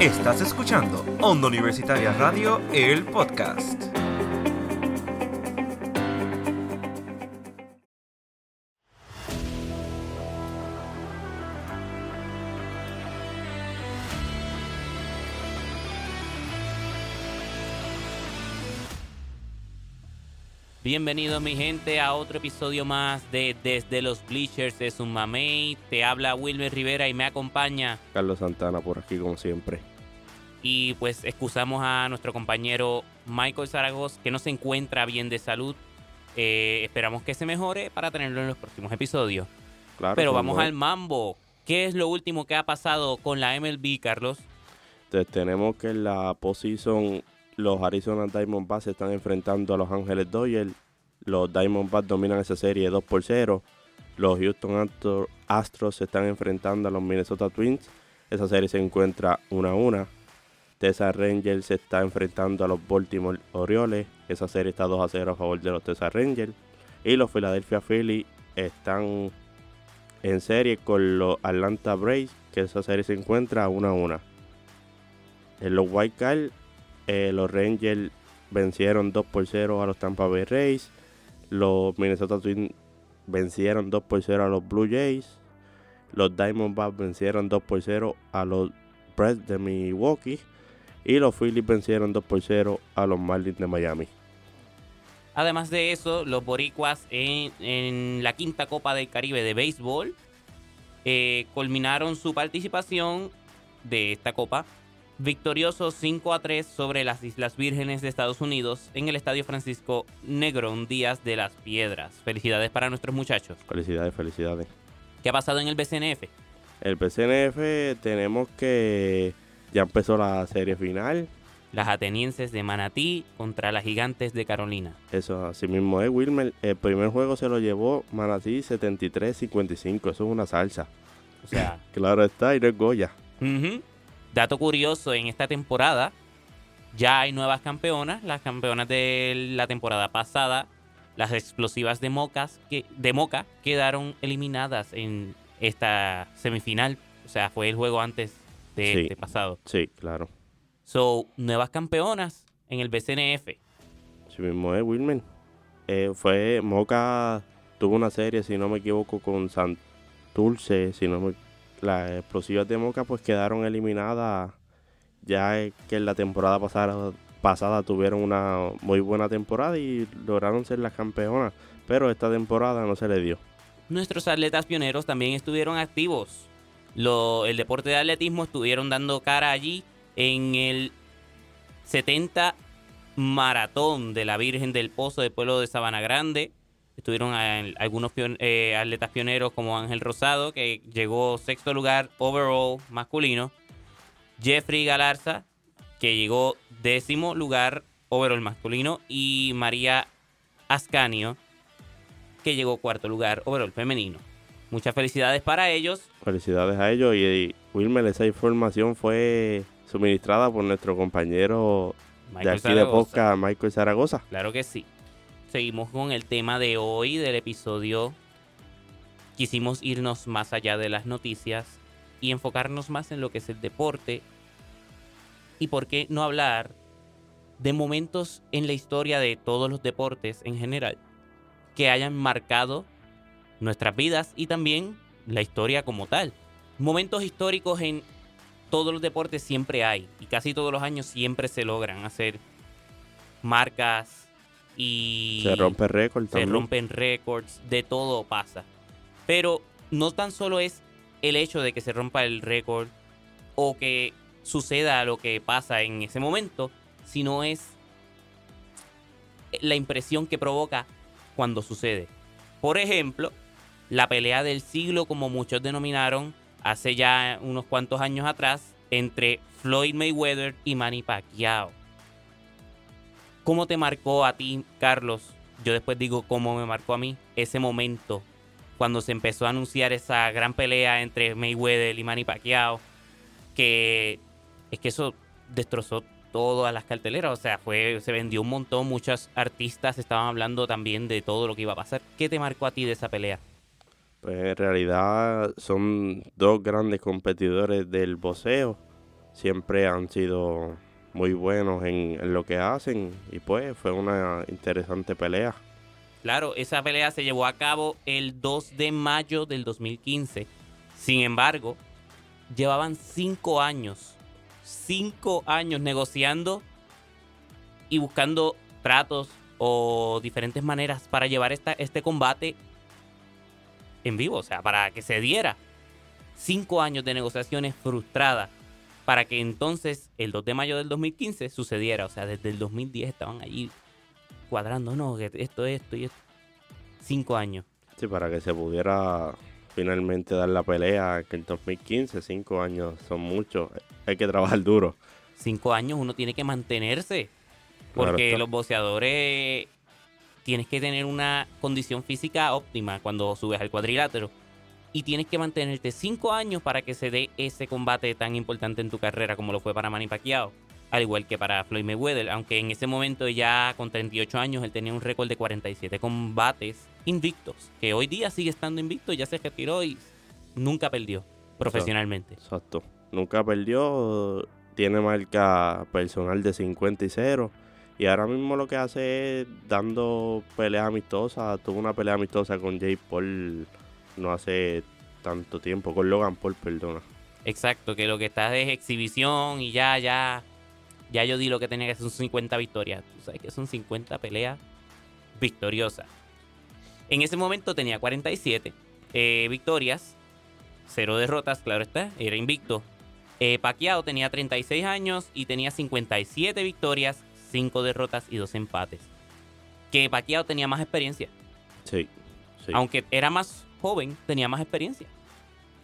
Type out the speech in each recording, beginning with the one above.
Estás escuchando Onda Universitaria Radio, el podcast. Bienvenido mi gente a otro episodio más de Desde los Bleachers es un mamey. Te habla Wilmer Rivera y me acompaña Carlos Santana por aquí como siempre. Y pues excusamos a nuestro compañero Michael Zaragoza que no se encuentra bien de salud. Eh, esperamos que se mejore para tenerlo en los próximos episodios. Claro, Pero vamos al mambo. ¿Qué es lo último que ha pasado con la MLB, Carlos? Entonces, tenemos que en la postseason los Arizona Diamondbacks se están enfrentando a los Ángeles Dodgers. Los Diamondbacks dominan esa serie 2 por 0. Los Houston Astro- Astros se están enfrentando a los Minnesota Twins. Esa serie se encuentra 1 a 1. Texas Rangers se está enfrentando a los Baltimore Orioles. Esa serie está 2 a 0 a favor de los Texas Rangers. Y los Philadelphia Phillies están en serie con los Atlanta Braves. Que esa serie se encuentra 1 a 1. En los White Card, eh, los Rangers vencieron 2 por 0 a los Tampa Bay Rays. Los Minnesota Twins vencieron 2 por 0 a los Blue Jays. Los Diamondbacks vencieron 2 por 0 a los Preds de Milwaukee. Y los Phillies vencieron 2 por 0 a los Marlins de Miami. Además de eso, los boricuas en, en la quinta Copa del Caribe de Béisbol eh, culminaron su participación de esta copa victoriosos 5 a 3 sobre las Islas Vírgenes de Estados Unidos en el Estadio Francisco Negrón Díaz de las Piedras. Felicidades para nuestros muchachos. Felicidades, felicidades. ¿Qué ha pasado en el BCNF? El PCNF tenemos que ya empezó la serie final. Las atenienses de Manatí contra las gigantes de Carolina. Eso así mismo es, Wilmer. El primer juego se lo llevó Manatí 73-55. Eso es una salsa. O sea, Claro está, y no es Goya. Dato curioso, en esta temporada ya hay nuevas campeonas. Las campeonas de la temporada pasada, las explosivas de, Mocas, que, de Moca, quedaron eliminadas en esta semifinal. O sea, fue el juego antes de Sí. este pasado. Sí, claro. So, nuevas campeonas en el BCNF. Así mismo es, Wilmer. Eh, fue Moca tuvo una serie, si no me equivoco, con Santurce, si no me las explosivas de Moca pues quedaron eliminadas ya que en la temporada pasada, pasada tuvieron una muy buena temporada y lograron ser las campeonas, pero esta temporada no se le dio. Nuestros atletas pioneros también estuvieron activos. El deporte de atletismo estuvieron dando cara allí en el 70 Maratón de la Virgen del Pozo del pueblo de Sabana Grande. Estuvieron algunos eh, atletas pioneros como Ángel Rosado, que llegó sexto lugar overall masculino. Jeffrey Galarza, que llegó décimo lugar overall masculino. Y María Ascanio, que llegó cuarto lugar overall femenino. Muchas felicidades para ellos. Felicidades a ellos y, y, Wilmer, esa información fue suministrada por nuestro compañero de Michael aquí de Zaragoza. podcast, Michael Zaragoza. Claro que sí. Seguimos con el tema de hoy del episodio. Quisimos irnos más allá de las noticias y enfocarnos más en lo que es el deporte. Y por qué no hablar de momentos en la historia de todos los deportes en general que hayan marcado nuestras vidas y también la historia como tal. Momentos históricos en todos los deportes siempre hay y casi todos los años siempre se logran hacer marcas y Se rompe récord se también. rompen récords, de todo pasa. Pero no tan solo es el hecho de que se rompa el récord o que suceda lo que pasa en ese momento, sino es la impresión que provoca cuando sucede. Por ejemplo, la pelea del siglo, como muchos denominaron hace ya unos cuantos años atrás, entre Floyd Mayweather y Manny Pacquiao. ¿Cómo te marcó a ti, Carlos? Yo después digo cómo me marcó a mí ese momento cuando se empezó a anunciar esa gran pelea entre Mayweather y Manny Pacquiao, que es que eso destrozó todas las carteleras, o sea, fue se vendió un montón, muchos artistas estaban hablando también de todo lo que iba a pasar. ¿Qué te marcó a ti de esa pelea? Pues en realidad son dos grandes competidores del boxeo. siempre han sido muy buenos en, en lo que hacen y pues fue una interesante pelea. Claro, esa pelea se llevó a cabo el 2 de mayo del 2015. Sin embargo, llevaban cinco años, cinco años negociando y buscando tratos o diferentes maneras para llevar esta, este combate en vivo, o sea, para que se diera. Cinco años de negociaciones frustradas para que entonces el 2 de mayo del 2015 sucediera. O sea, desde el 2010 estaban allí cuadrando, no, esto, esto y esto. Cinco años. Sí, para que se pudiera finalmente dar la pelea que en 2015, cinco años son muchos. Hay que trabajar duro. Cinco años uno tiene que mantenerse. Porque los boxeadores tienes que tener una condición física óptima cuando subes al cuadrilátero. Y tienes que mantenerte cinco años para que se dé ese combate tan importante en tu carrera como lo fue para Manny Pacquiao. Al igual que para Floyd Mayweather. Aunque en ese momento ya con 38 años él tenía un récord de 47 combates invictos. Que hoy día sigue estando invicto, ya se retiró y nunca perdió profesionalmente. Exacto. Nunca perdió. Tiene marca personal de 50 y 0. Y ahora mismo lo que hace es dando peleas amistosas. Tuvo una pelea amistosa con Jay Paul no hace tanto tiempo. Con Logan Paul, perdona. Exacto, que lo que está es exhibición y ya, ya, ya yo di lo que tenía que son 50 victorias. Tú sabes que son 50 peleas victoriosas. En ese momento tenía 47 eh, victorias, 0 derrotas, claro está, era invicto. Eh, Pacquiao tenía 36 años y tenía 57 victorias, 5 derrotas y 2 empates. Que Pacquiao tenía más experiencia. Sí. sí. Aunque era más joven, tenía más experiencia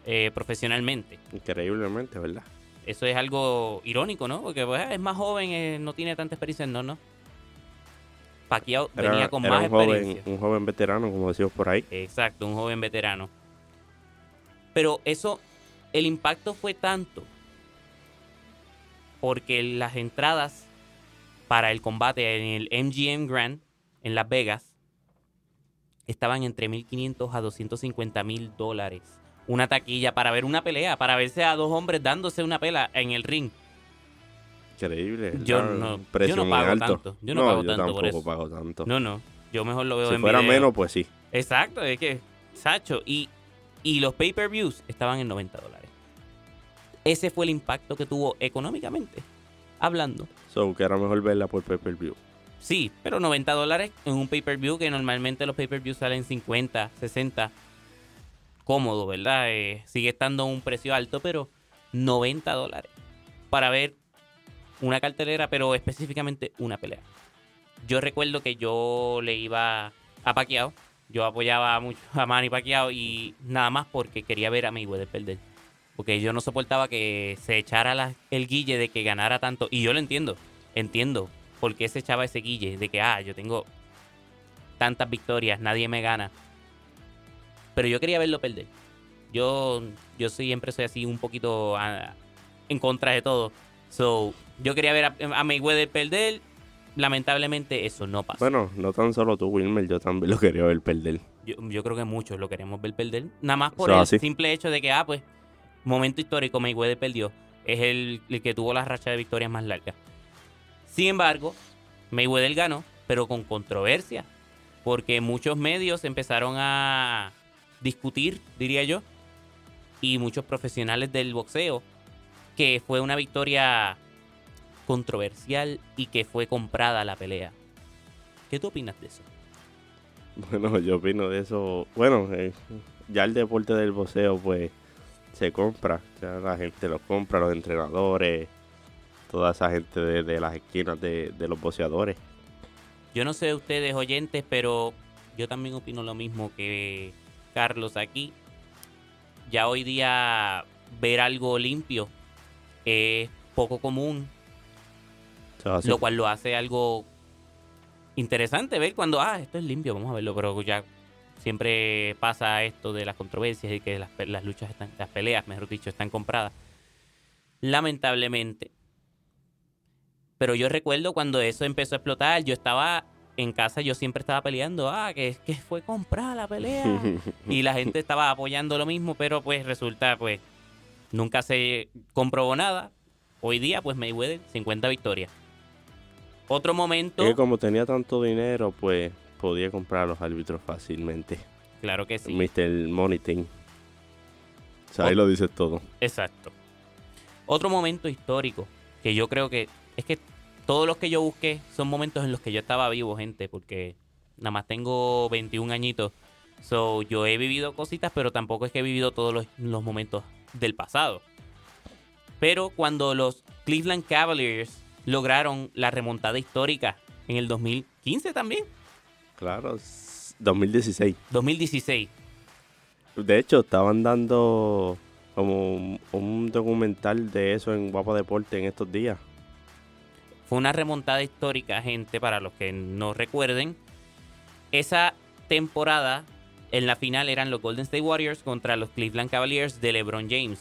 eh, profesionalmente. Increíblemente, ¿verdad? Eso es algo irónico, ¿no? Porque pues, es más joven, eh, no tiene tanta experiencia. No, no. Pacquiao Era, venía con era más un, joven, experiencia. un joven veterano, como decimos por ahí. Exacto, un joven veterano. Pero eso, el impacto fue tanto porque las entradas para el combate en el MGM Grand en Las Vegas estaban entre 1.500 a 250 mil dólares. Una taquilla para ver una pelea, para verse a dos hombres dándose una pela en el ring. Increíble. Yo no- yo no pago alto. tanto, yo no pago tanto tampoco por eso. pago tanto. No, no, yo mejor lo veo si en fuera video. menos, pues sí. Exacto, es que, Sacho, y, y los pay-per-views estaban en 90 dólares. Ese fue el impacto que tuvo económicamente, hablando. So, que era mejor verla por pay-per-view. Sí, pero 90 dólares en un pay-per-view que normalmente los pay-per-views salen 50, 60. Cómodo, ¿verdad? Eh, sigue estando un precio alto, pero 90 dólares para ver una cartelera, pero específicamente una pelea. Yo recuerdo que yo le iba a Pacquiao, yo apoyaba mucho a Manny Pacquiao y nada más porque quería ver a Mayweather perder. Porque yo no soportaba que se echara la- el guille de que ganara tanto. Y yo lo entiendo, entiendo por qué se echaba ese guille de que, ah, yo tengo tantas victorias, nadie me gana. Pero yo quería verlo perder. Yo, yo siempre soy así un poquito ah, en contra de todo. So, yo quería ver a, a Mayweather perder. Lamentablemente eso no pasó. Bueno, no tan solo tú, Wilmer, yo también lo quería ver perder. Yo, yo creo que muchos lo queremos ver perder. Nada más por el así. simple hecho de que, ah, pues, momento histórico, Mayweather perdió. Es el, que tuvo la racha de victorias más larga. Sin embargo, Mayweather ganó, pero con controversia. Porque muchos medios empezaron a discutir, diría yo, y muchos profesionales del boxeo, que fue una victoria controversial y que fue comprada la pelea. ¿Qué tú opinas de eso? Bueno, yo opino de eso. Bueno, eh, ya el deporte del boxeo, pues, se compra. Ya la gente lo compra, los entrenadores, toda esa gente de, de las esquinas de, de los boxeadores. Yo no sé ustedes oyentes, pero yo también opino lo mismo que Carlos aquí. Ya hoy día ver algo limpio es poco común, lo cual lo hace algo interesante ver cuando, ah, esto es limpio, vamos a verlo, pero ya siempre pasa esto de las controversias y que las, las luchas están, las peleas, mejor dicho, están compradas. Lamentablemente. Pero yo recuerdo cuando eso empezó a explotar, yo estaba en casa, yo siempre estaba peleando, ah, que, que fue comprada la pelea. y la gente estaba apoyando lo mismo, pero pues resulta, pues, nunca se comprobó nada. Hoy día, pues Mayweather, 50 victorias. Otro momento. Que como tenía tanto dinero, pues podía comprar a los árbitros fácilmente. Claro que sí. Mr. Team. O sea, ahí lo dices todo. Exacto. Otro momento histórico que yo creo que es que todos los que yo busqué son momentos en los que yo estaba vivo, gente, porque nada más tengo 21 añitos. So, yo he vivido cositas, pero tampoco es que he vivido todos los, los momentos del pasado. Pero cuando los Cleveland Cavaliers lograron la remontada histórica en el 2015 también, Claro, s- 2016. 2016, De hecho, estaban dando como un, un documental de eso en Guapa Deporte en estos días. Fue una remontada histórica, gente, para los que no recuerden. Esa temporada, en la final eran los Golden State Warriors contra los Cleveland Cavaliers de LeBron James.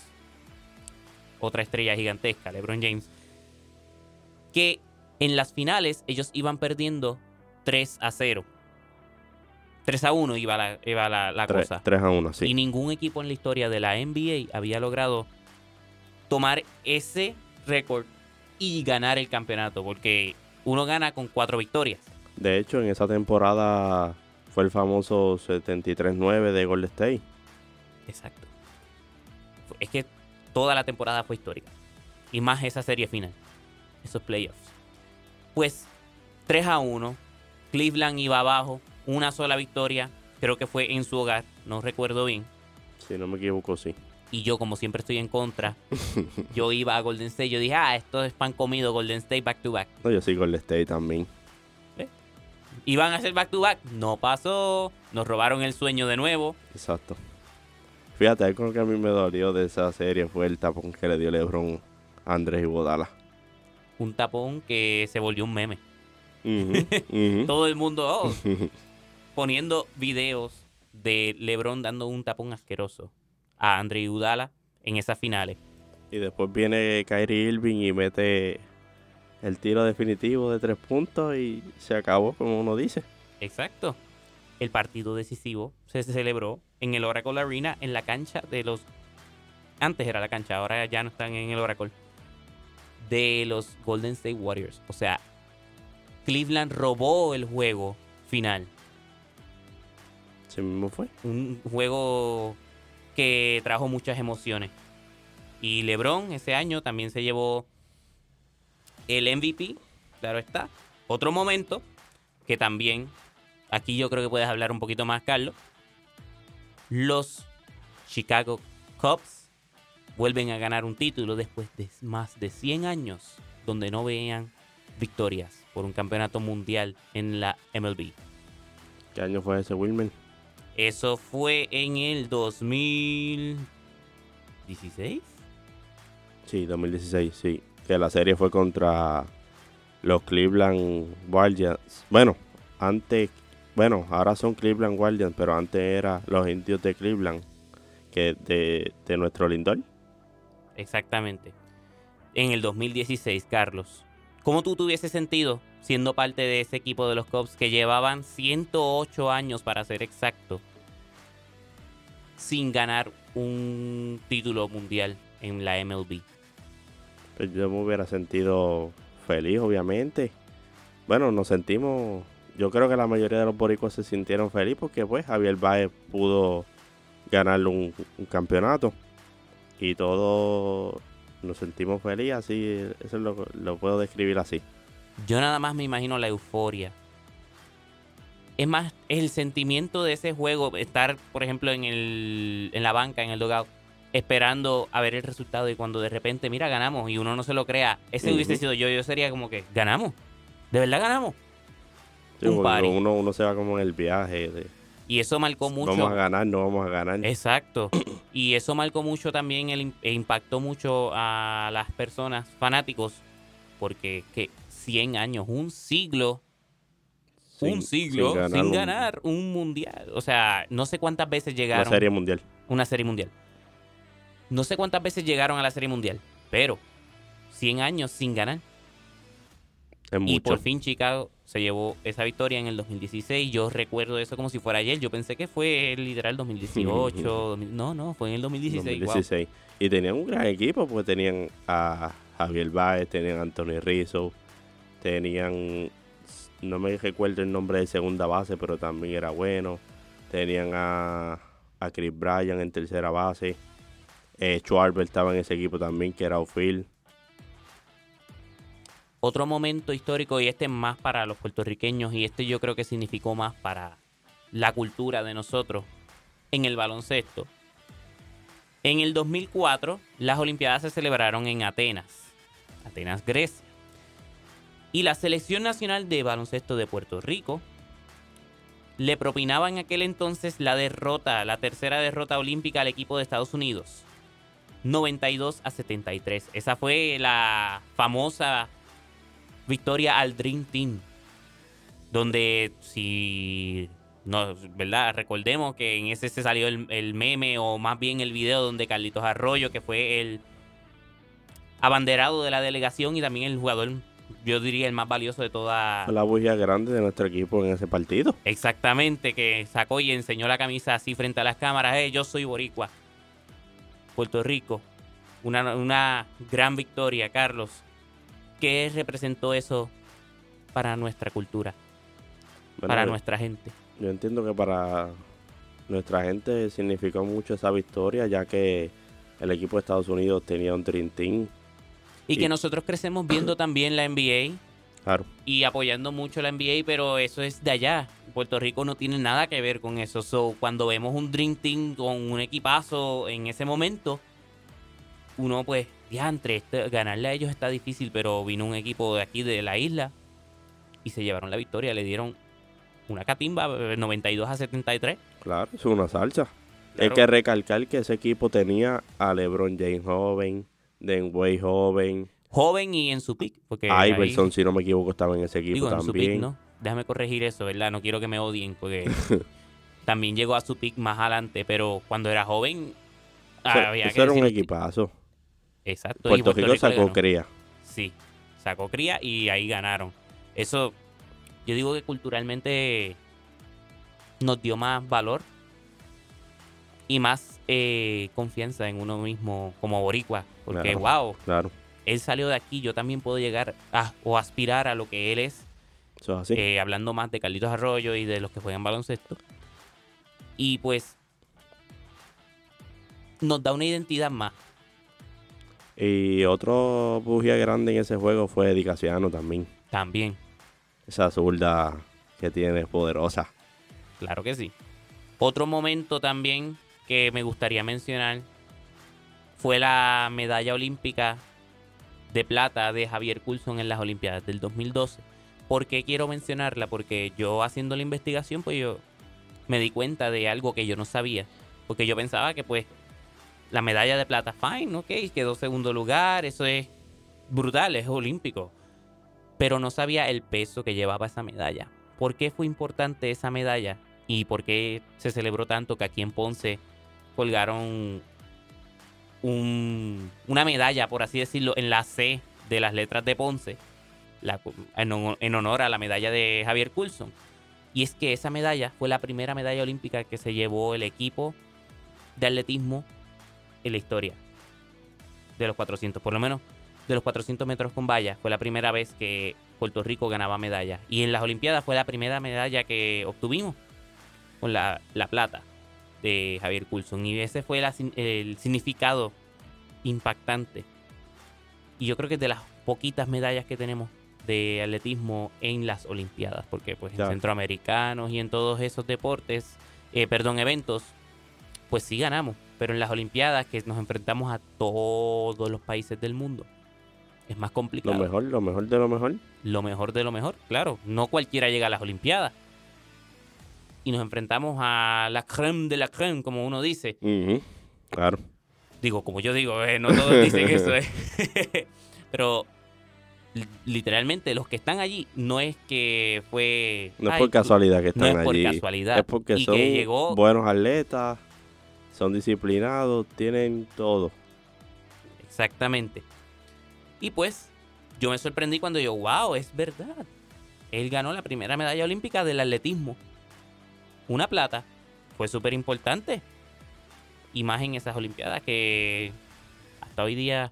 Otra estrella gigantesca, LeBron James. Que en las finales ellos iban perdiendo 3 a 0. 3 a 1 iba la, iba la, la 3, cosa. a 1, sí. Y ningún equipo en la historia de la NBA había logrado tomar ese récord y ganar el campeonato. Porque uno gana con cuatro victorias. De hecho, en esa temporada fue el famoso 73-9 de Golden State. Exacto. Es que toda la temporada fue histórica. Y más esa serie final. Esos playoffs. Pues 3 a 1. Cleveland iba abajo. Una sola victoria. Creo que fue en su hogar. No recuerdo bien. Si no me equivoco, sí. Y yo, como siempre estoy en contra, yo iba a Golden State. Yo dije, ah, esto es pan comido, Golden State back to back. No, yo soy Golden State también. Iban a hacer back to back. No pasó. Nos robaron el sueño de nuevo. Exacto. Fíjate, algo que a mí me dolió de esa serie fue el tapón que le dio LeBron a Andrés Iguodala. Un tapón que se volvió un meme. Todo el mundo oh, poniendo videos de LeBron dando un tapón asqueroso a Andre Udala en esas finales. y después viene Kyrie Irving y mete el tiro definitivo de tres puntos y se acabó, como uno dice. Exacto. El partido decisivo se celebró en el Oracle Arena en la cancha de los... Antes era la cancha, ahora ya no están en el Oracle. De los Golden State Warriors. O sea, Cleveland robó el juego final. Así mismo fue. un juego que trajo muchas emociones. Y LeBron ese año también se llevó el MVP, claro está. Otro momento que también, aquí yo creo que puedes hablar un poquito más, Carlos. Los Chicago Cubs vuelven a ganar un título después de más de 100 años donde no veían victorias por un campeonato mundial en la MLB. ¿Qué año fue ese, Wilmer? Eso fue en el 2016. Sí, 2016, sí. Que la serie fue contra los Cleveland Guardians. Bueno, antes, bueno, ahora son Cleveland Guardians, pero antes era los indios de Cleveland, que de, de nuestro Lindor. Exactamente. En el 2016, Carlos. ¿Cómo tú te hubieses sentido siendo parte de ese equipo de los Cubs que llevaban 108 años, para ser exacto, sin ganar un título mundial en la MLB? Pues yo me hubiera sentido feliz, obviamente. Bueno, nos sentimos, yo creo que la mayoría de los boricuas se sintieron feliz porque pues Javier Baez pudo ganar un, un campeonato y todos nos sentimos felices, así, eso lo, lo puedo describir así. Yo nada más me imagino la euforia. Es más, el sentimiento de ese juego, estar, por ejemplo, en, el, en la banca, en el dugout, esperando a ver el resultado y cuando de repente, mira, ganamos y uno no se lo crea. Ese hubiese sido yo, yo sería como que, ganamos. ¿De verdad ganamos? Sí, Un uno, uno se va como en el viaje de Y eso marcó mucho. vamos a ganar, no vamos a ganar. Exacto. Y eso marcó mucho también, el, e impactó mucho a las personas fanáticos, porque que 100 años, un siglo, un siglo sin sin ganar, un- un, mundial. O sea, no sé cuántas veces Una llegaron serie mundial. una serie mundial. No sé cuántas veces llegaron a la serie mundial, pero 100 años sin ganar. Es Y por fin Chicago se llevó esa victoria en el 2016. Yo recuerdo eso como si fuera ayer. Yo pensé que fue literal 2018. 2000 no, no, fue en el 2016. wow. 2016. Y tenían un gran equipo porque tenían a Javier Baez, tenían a Anthony Rizzo, tenían, no me recuerdo el nombre de segunda base, pero también era bueno. Tenían a, a Chris Bryan en tercera base. Eh, Schwarber estaba en ese equipo también, que era outfield. Otro momento histórico, y este es más para los puertorriqueños, y este yo creo que significó más para la cultura de nosotros en el baloncesto. En el 2004, las Olimpiadas se celebraron en Atenas, Atenas, Grecia. Y la Selección Nacional de Baloncesto de Puerto Rico le propinaba en aquel entonces la derrota, la tercera derrota olímpica al equipo de Estados Unidos. 92 a 73. Esa fue la famosa victoria al Dream Team. Donde si no, ¿verdad? Recordemos que en ese se salió el, el, meme o más bien el video donde Carlitos Arroyo, que fue el abanderado de la delegación y también el jugador, yo diría el más valioso de toda... La bujía grande de nuestro equipo en ese partido. Exactamente, que sacó y enseñó la camisa así frente a las cámaras. Eh, yo soy boricua. Puerto Rico. Una, una gran victoria, Carlos. ¿Qué representó eso para nuestra cultura? Bueno, para yo- nuestra gente. Yo entiendo que para nuestra gente significó mucho esa victoria, ya que el equipo de Estados Unidos tenía un Dream Team. Y que Y- nosotros crecemos viendo también la NBA Claro, y apoyando mucho la NBA, pero eso es de allá. Puerto Rico no tiene nada que ver con eso. So, cuando vemos un Dream Team con un equipazo en ese momento, uno pues, diantre, este- ganarle a ellos está difícil, pero vino un equipo de aquí de la isla y se llevaron la victoria, le dieron una catimba, eh, 92 a 73. claro, es una salsa. Claro. Hay que recalcar que ese equipo tenía a LeBron James joven, Denway joven, Joven y en su pick, porque ahí- Iverson, si no me equivoco, estaba en ese equipo Digo, en su también. pick, ¿no? Déjame corregir eso, ¿verdad? No quiero que me odien, porque también llegó a su pick más adelante, pero cuando era joven, Eso- había eso que era un equipazo. Exacto. y Puerto Rico sacó ganó. cría. Sí, sacó cría y ahí ganaron. Eso, yo digo que culturalmente nos dio más valor y más eh, confianza en uno mismo como boricua. Porque, Claro. wow, Claro, él salió de aquí, yo también puedo llegar a, o aspirar a lo que él es. eso es así. eh, hablando más de Carlitos Arroyo y de los que juegan baloncesto. Y pues nos da una identidad más. Y otro bujía grande en ese juego fue Eddie Casiano también. También, Esa zurda que tiene es poderosa. claro que sí. Otro momento también que me gustaría mencionar fue la medalla olímpica de plata de Javier Coulson en las Olimpiadas del 2012. ¿Por qué quiero mencionarla? Porque yo haciendo la investigación, pues yo me di cuenta de algo que yo no sabía. Porque yo pensaba que pues la medalla de plata, fine, ok, quedó segundo lugar, eso es brutal, es olímpico. Pero no sabía el peso que llevaba esa medalla. ¿Por qué fue importante esa medalla? ¿Y por qué se celebró tanto que aquí en Ponce colgaron un- una medalla, por así decirlo, en la C de las letras de Ponce? en, en honor a la medalla de Javier Coulson. Y es que esa medalla fue la primera medalla olímpica que se llevó el equipo de atletismo en la historia de los 400, por lo menos de los 400 metros con valla. Fue la primera vez que Puerto Rico ganaba medalla. Y en las Olimpiadas fue la primera medalla que obtuvimos con la, la plata de Javier Coulson. Y ese fue la el significado impactante. Y yo creo que es de las poquitas medallas que tenemos de atletismo en las Olimpiadas, porque pues en centroamericanos y en todos esos deportes, eh, perdón, eventos, pues sí ganamos, pero en las Olimpiadas que nos enfrentamos a todos los países del mundo, es más Lo complicado. mejor, lo mejor de lo mejor. Lo mejor de lo mejor, claro, no cualquiera llega a las Olimpiadas. Y nos enfrentamos a la creme de la creme, como uno dice. Claro. Digo, como yo digo, eh, no todos dicen eso. eh. Pero li- literalmente los que están allí no es que fue... No es "Ay, por casualidad que no están es por allí. casualidad. Es porque Y son que llegó- buenos atletas, son disciplinados, tienen todo. Exactamente. Y pues, yo me sorprendí cuando yo, wow, es verdad. Él ganó la primera medalla olímpica del atletismo. Una plata. Fue súper importante. Y más en esas Olimpiadas que hasta hoy día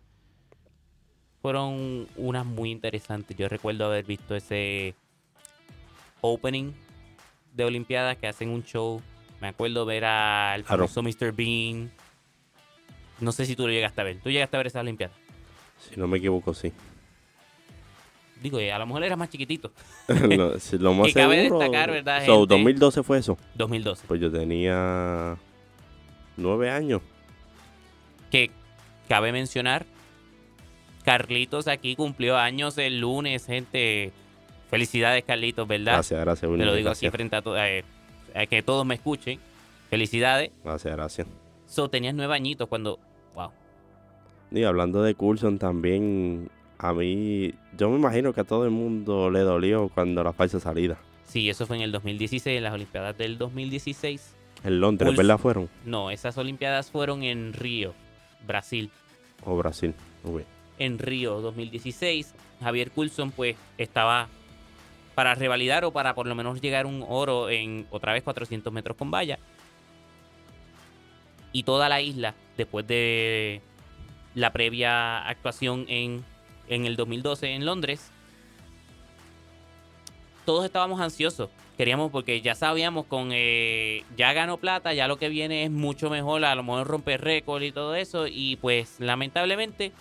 fueron unas muy interesantes. Yo recuerdo haber visto ese opening de Olimpiadas que hacen un show. Me acuerdo ver al famoso Mr. Bean. No sé si tú lo llegaste a ver. ¿Tú llegaste a ver esa Olimpiada? Si no me equivoco, sí. Digo, eh, a lo mejor era más chiquitito. lo, si lo más Que cabe seguro, destacar, ¿verdad, so, gente? 2012 fue eso. 2012. Pues yo tenía nueve años. Que cabe mencionar, Carlitos aquí cumplió años el lunes, gente. Felicidades, Carlitos, ¿verdad? Gracias, gracias. Te lo digo así gracias. frente a, to- eh, que todos me escuchen. Felicidades. Gracias, gracias. So, tenías nueve añitos cuando. Wow. Y hablando de Coulson también, a mí, yo me imagino que a todo el mundo le dolió cuando la falsa salida. Sí, eso fue en el 2016, en las Olimpiadas del 2016. En Londres, Coulson. ¿verdad? Fueron. No, esas Olimpiadas fueron en Río, Brasil. O Brasil. Uy. En Río 2016, Javier Coulson pues estaba para revalidar o para por lo menos llegar un oro en otra vez 400 metros con valla. Y toda la isla, después de la previa actuación en, en el 2012 en Londres, todos estábamos ansiosos. Queríamos, porque ya sabíamos con eh, ya ganó plata, ya lo que viene es mucho mejor, a lo mejor romper récord y todo eso. Y pues lamentablemente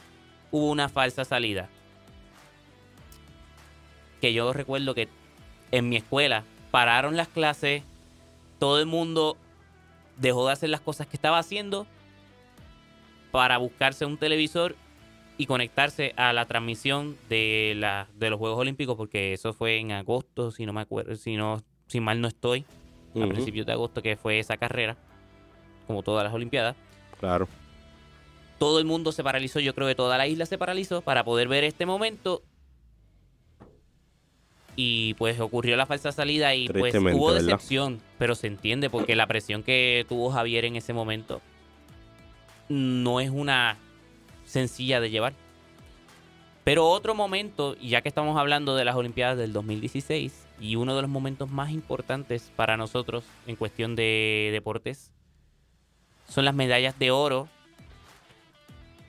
hubo una falsa salida. Que yo recuerdo que en mi escuela pararon las clases, todo el mundo dejó de hacer las cosas que estaba haciendo para buscarse un televisor y conectarse a la transmisión de, la, de los Juegos Olímpicos, porque eso fue en agosto, si no me acuerdo, si no, si mal no estoy, a principios de agosto, que fue esa carrera, como todas las Olimpiadas. Claro. Todo el mundo se paralizó, yo creo que toda la isla se paralizó para poder ver este momento. Y pues ocurrió la falsa salida y pues hubo ¿verdad? decepción, pero se entiende porque la presión que tuvo Javier en ese momento no es una sencilla de llevar. Pero otro momento, ya que estamos hablando de las Olimpiadas del 2016 y uno de los momentos más importantes para nosotros en cuestión de deportes, son las medallas de oro.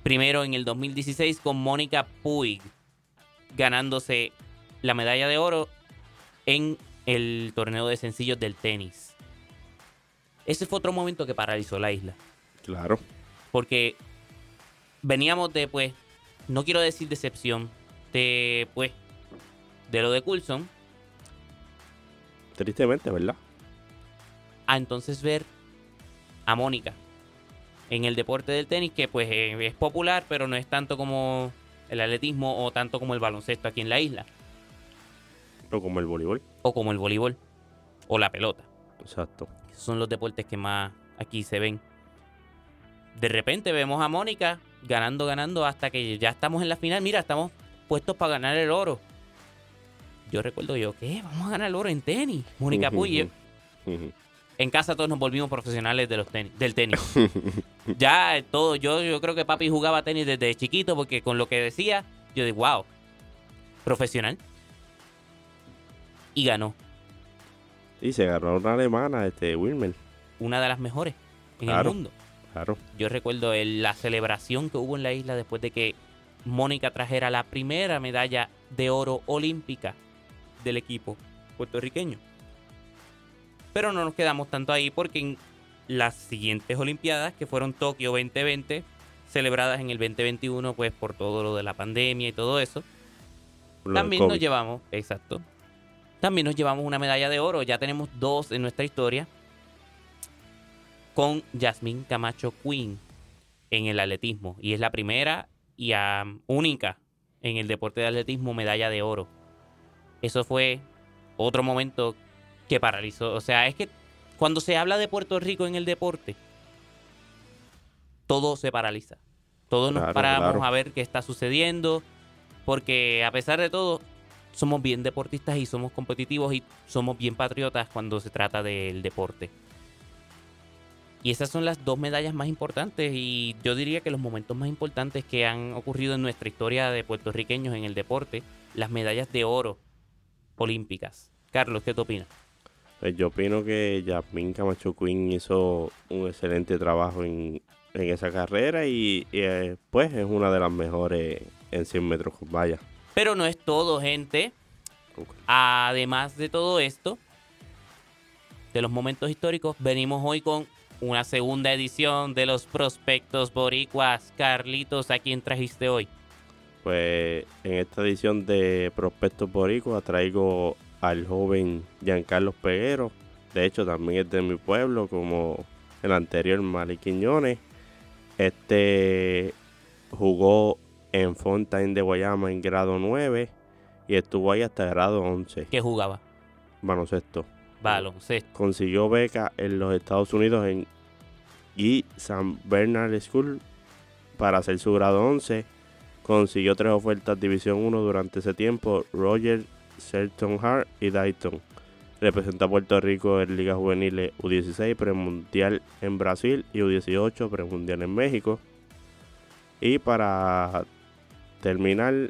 Primero en el 2016 con Mónica Puig ganándose la medalla de oro en el torneo de sencillos del tenis. Ese fue otro momento que paralizó la isla. Claro. Porque veníamos de, pues, no quiero decir decepción, de, pues, de lo de Coulson, Tristemente, ¿verdad? a entonces ver a Mónica en el deporte del tenis, que pues es popular, pero no es tanto como el atletismo o tanto como el baloncesto aquí en la isla, O como el voleibol. o como el voleibol o la pelota. Exacto. Son los deportes que más aquí se ven. De repente vemos a Mónica ganando, ganando hasta que ya estamos en la final. Mira, estamos puestos para ganar el oro. Yo recuerdo yo, ¿qué? Vamos a ganar el oro en tenis. Mónica Puig. ujú. En casa todos nos volvimos profesionales de los tenis, del tenis. ya eh, todo, yo, yo creo que papi jugaba tenis desde chiquito porque con lo que decía, yo dije, wow, profesional. Y ganó. Y se agarró una alemana, este, Wilmer. Una de las mejores en Claro. el mundo. Claro. Yo recuerdo el- la celebración que hubo en la isla después de que Mónica trajera la primera medalla de oro olímpica del equipo puertorriqueño. Pero no nos quedamos tanto ahí porque en las siguientes Olimpiadas, que fueron Tokio 2020, celebradas en el 2021, pues por todo lo de la pandemia y todo eso, Lo también nos llevamos, exacto. También nos llevamos una medalla de oro. Ya tenemos dos en nuestra historia. Con Yasmín Camacho Queen en el atletismo. Y es la primera y am, única en el deporte de atletismo medalla de oro. Eso fue otro momento que paralizó. O sea, es que cuando se habla de Puerto Rico en el deporte, todo se paraliza. Todos nos paramos claro. a ver qué está sucediendo. Porque a pesar de todo, somos bien deportistas y somos competitivos y somos bien patriotas cuando se trata del deporte. Y esas son las dos medallas más importantes y yo diría que los momentos más importantes que han ocurrido en nuestra historia de puertorriqueños en el deporte, las medallas de oro olímpicas. Carlos, ¿qué te opinas? Pues yo opino que Jasmine Camacho Queen hizo un excelente trabajo en, en esa carrera y, eh, pues es una de las mejores en 100 metros con valla. Pero no es todo, gente. Además de todo esto, de los momentos históricos, venimos hoy con una segunda edición de los prospectos boricuas. Carlitos, ¿a quién trajiste hoy? Pues en esta edición de Prospectos Boricua traigo al joven Giancarlos Peguero. De hecho, también es de mi pueblo, como el anterior Mari Quiñones. Este jugó en Fontaine de Guayama en grado 9 y estuvo ahí hasta grado 11, ¿Qué jugaba? baloncesto. Baloncesto. Consiguió beca en los Estados Unidos en Guy San Bernard School para hacer su grado 11. Consiguió tres ofertas División 1 durante ese tiempo, Roger, Shelton Hart y Dayton. Representa a Puerto Rico en Ligas Juveniles U16, Premundial en Brasil y U18, Premundial en México. Y para terminar,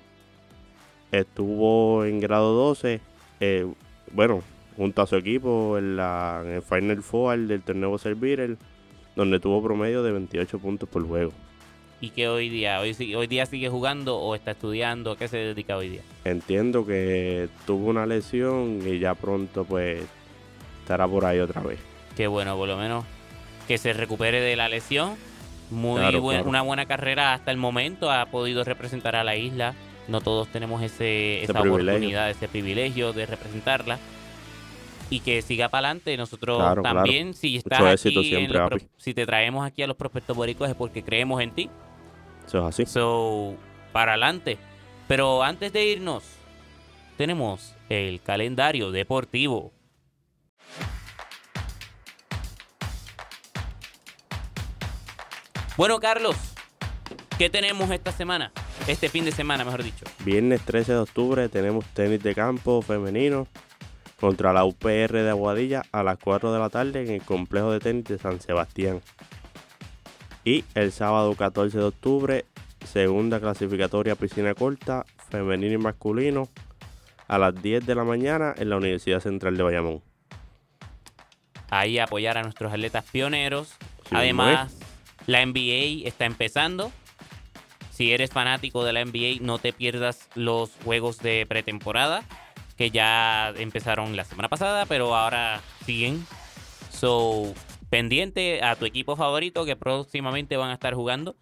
estuvo en grado 12, eh, bueno, junto a su equipo en, la, en el Final Four del torneo Servir, donde tuvo promedio de 28 puntos por juego. ¿Y qué hoy día? ¿Hoy, ¿Hoy día sigue jugando o está estudiando? ¿A qué se dedica hoy día? Entiendo que tuvo una lesión y ya pronto pues estará por ahí otra vez. Qué bueno, por lo menos que se recupere de la lesión. Muy Claro, buen- claro. una buena carrera hasta el momento. Ha podido representar a la isla. No todos tenemos ese, Ese esa privilegio. oportunidad, ese privilegio de representarla. Y que siga para adelante. Nosotros Claro, también, si estás aquí, siempre, los si te traemos aquí a los prospectos boricos es porque creemos en ti. Eso es así. So, para adelante. Pero antes de irnos, tenemos el calendario deportivo. Bueno, Carlos, ¿qué tenemos esta semana? Este fin de semana, mejor dicho. Viernes 13 de octubre tenemos tenis de campo femenino contra la UPR de Aguadilla a las 4 de la tarde en el complejo de tenis de San Sebastián. Y el sábado 14 de octubre, segunda clasificatoria piscina corta, femenino y masculino, a las 10 de la mañana en la Universidad Central de Bayamón. Ahí apoyar a nuestros atletas pioneros. Sí, Además, la NBA está empezando. Si eres fanático de la NBA, no te pierdas los juegos de pretemporada que ya empezaron la semana pasada, pero ahora siguen. So, pendiente a tu equipo favorito que próximamente van a estar jugando.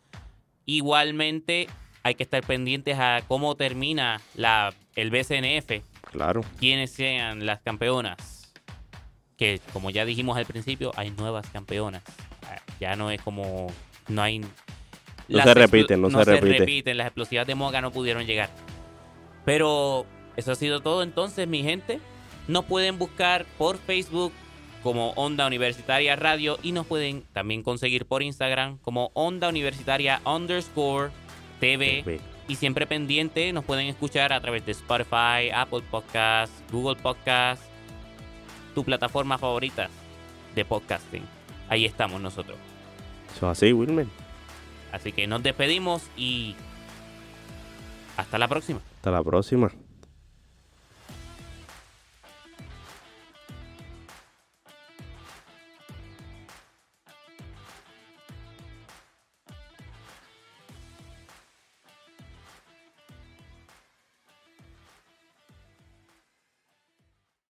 Igualmente, hay que estar pendientes a cómo termina la, el BCNF Claro, quiénes sean las campeonas. Que como ya dijimos al principio, hay nuevas campeonas. Ya no es como. No hay. No se repiten, no se repite. repiten. Las explosivas de Moca no pudieron llegar. Pero eso ha sido todo entonces, mi gente. Nos pueden buscar por Facebook como Onda Universitaria Radio y nos pueden también conseguir por Instagram como Onda Universitaria underscore TV. Y siempre pendiente, nos pueden escuchar a través de Spotify, Apple Podcasts, Google Podcasts, tu plataforma favorita de podcasting. Ahí estamos nosotros. eso es así, Wilmer. Así que nos despedimos y hasta la próxima. Hasta la próxima.